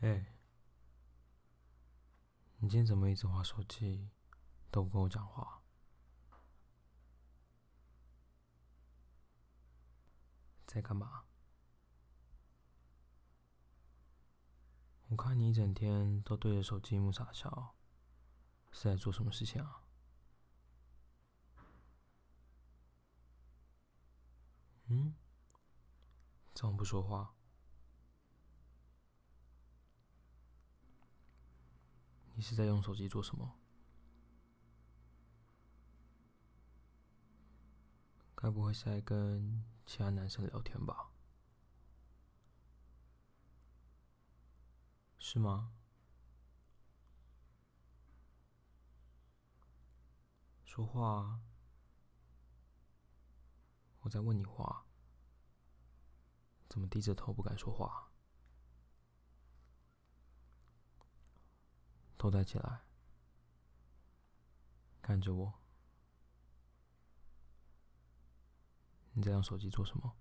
哎，你今天怎么一直划手机，都不跟我讲话？在干嘛？我看你一整天都对着手机萤幕傻笑，是在做什么事情啊？嗯？怎么不说话？你是在用手机做什么？该不会是在跟其他男生聊天吧？是吗？说话啊！我在问你话，怎么低着头不敢说话？头抬起来，看着我。你在用手机做什么？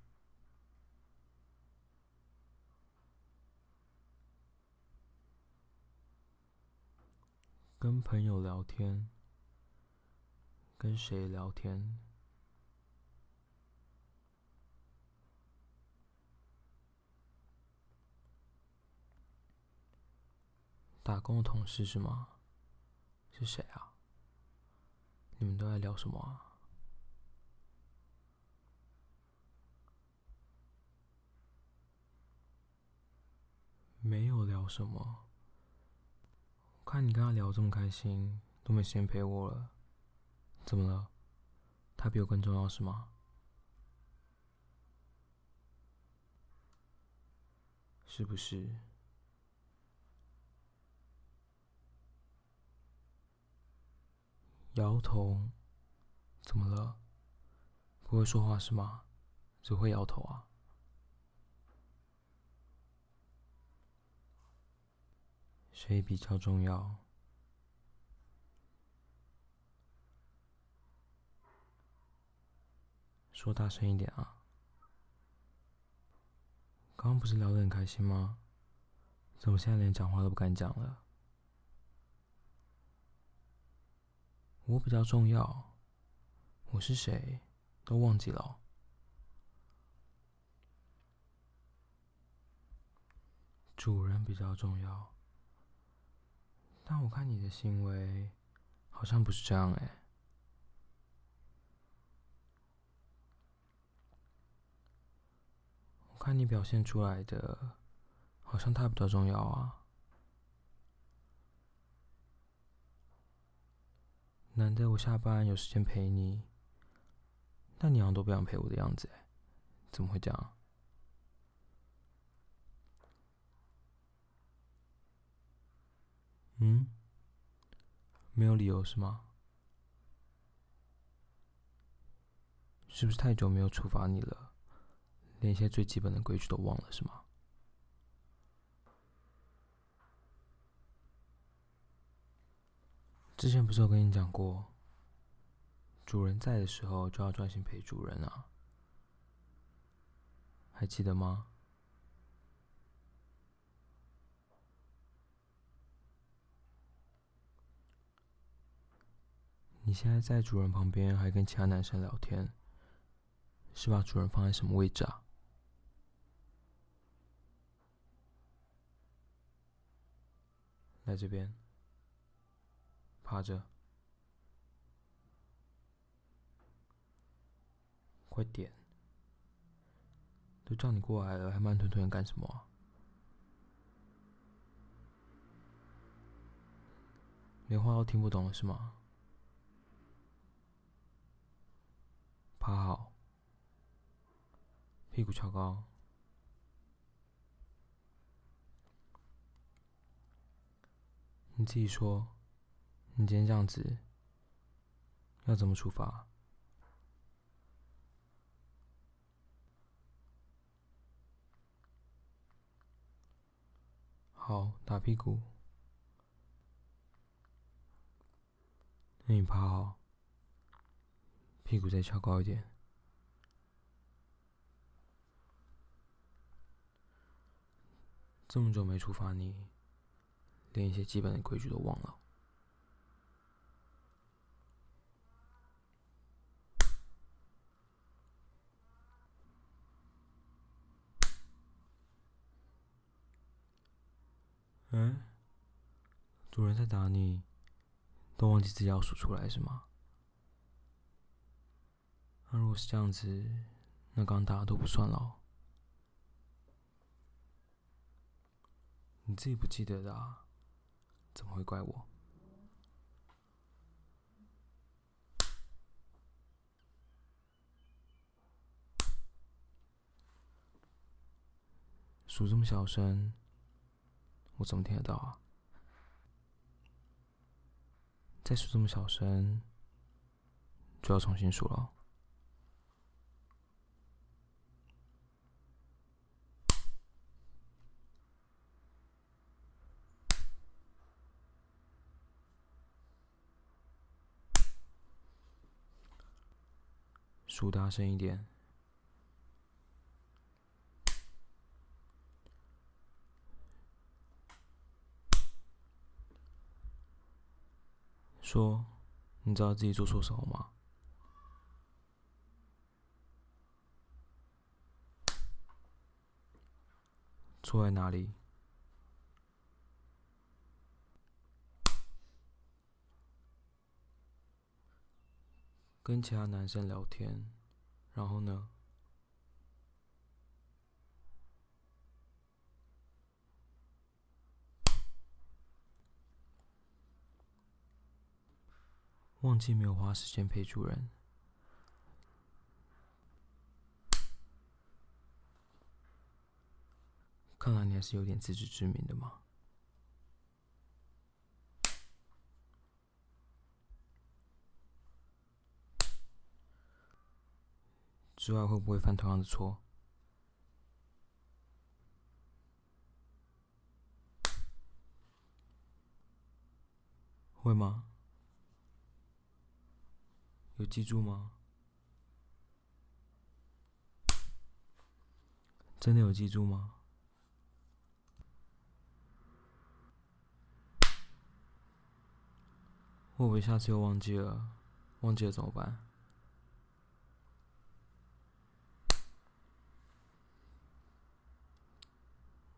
跟朋友聊天？跟谁聊天？打工的同事是吗？是谁啊？你们都在聊什么啊？没有聊什么。我看你跟他聊这么开心，都没时间陪我了。怎么了？他比我更重要是吗？是不是？摇头，怎么了？不会说话是吗？只会摇头啊？谁比较重要？说大声一点啊！刚刚不是聊得很开心吗？怎么现在连讲话都不敢讲了？我比较重要，我是谁都忘记了。主人比较重要，但我看你的行为好像不是这样哎。我看你表现出来的，好像他比较重要啊。难得我下班有时间陪你，但你好像都不想陪我的样子，哎，怎么会这样？嗯？没有理由是吗？是不是太久没有处罚你了，连一些最基本的规矩都忘了是吗？之前不是有跟你讲过，主人在的时候就要专心陪主人啊，还记得吗？你现在在主人旁边还跟其他男生聊天，是把主人放在什么位置啊？来这边。趴着，快点！都叫你过来了，还慢吞吞的干什么啊？连话都听不懂了是吗？趴好，屁股翘高，你自己说。你今天这样子，要怎么处罚？好，打屁股。那你趴好，屁股再翘高一点。这么久没处罚你，连一些基本的规矩都忘了。嗯？主人在打你，都忘记自己要数出来是吗？那如果是这样子，那刚打的都不算了。你自己不记得的啊？怎么会怪我？数这么小声，我怎么听得到啊？再数这么小声，就要重新数了。数大声一点，说，你知道自己做错什么吗？错在哪里？跟其他男生聊天，然后呢？忘记没有花时间陪主人，看来你还是有点自知之明的嘛。之外会不会犯同样的错？会吗？有记住吗？真的有记住吗？会不会下次又忘记了？忘记了怎么办？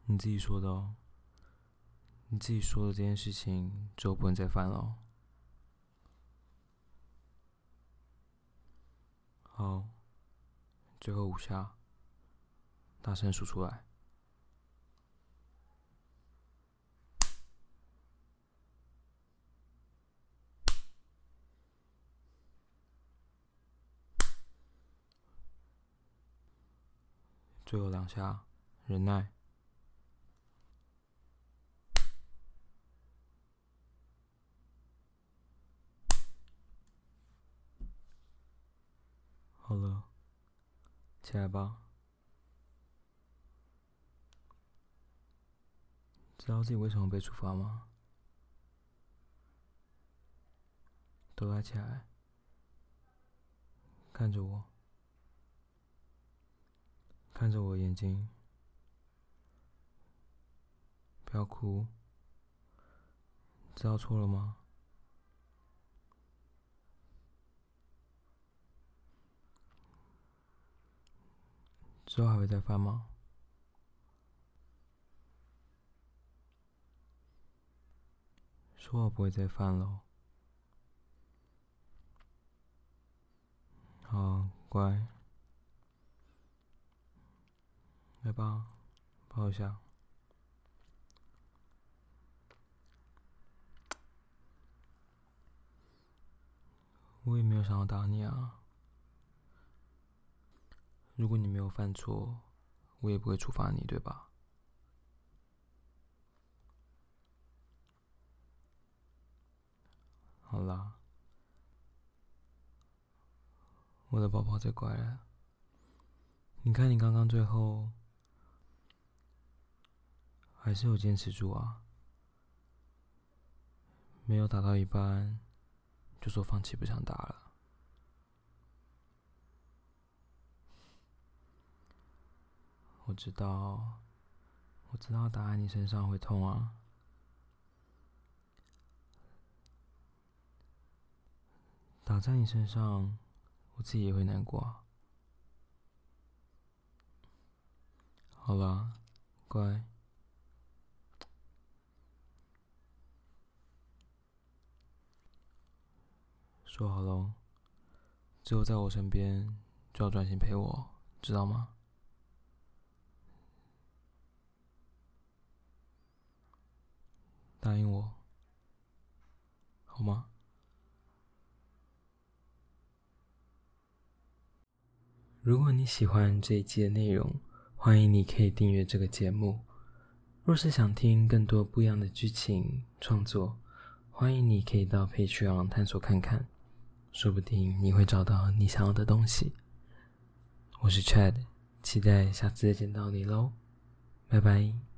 你自己说的哦，你自己说的这件事情之后不能再犯了哦。好，最后五下，大声数出来。最后两下，忍耐。好了，起来吧。知道自己为什么被处罚吗？都来起来，看着我，看着我眼睛，不要哭。知道错了吗？之后还会再犯吗？说好不会再犯了。好，乖。来吧，抱一下。我也没有想要打你啊。如果你没有犯错，我也不会处罚你，对吧？好啦，我的宝宝最乖了。你看，你刚刚最后还是有坚持住啊，没有打到一半就说放弃不想打了。我知道，我知道打在你身上会痛啊，打在你身上，我自己也会难过。好了，乖，说好喽，只有在我身边就要专心陪我，知道吗？答应我，好吗？如果你喜欢这一集的内容，欢迎你可以订阅这个节目。若是想听更多不一样的剧情创作，欢迎你可以到 Patreon 探索看看，说不定你会找到你想要的东西。我是 Chad，期待下次再见到你喽，拜拜。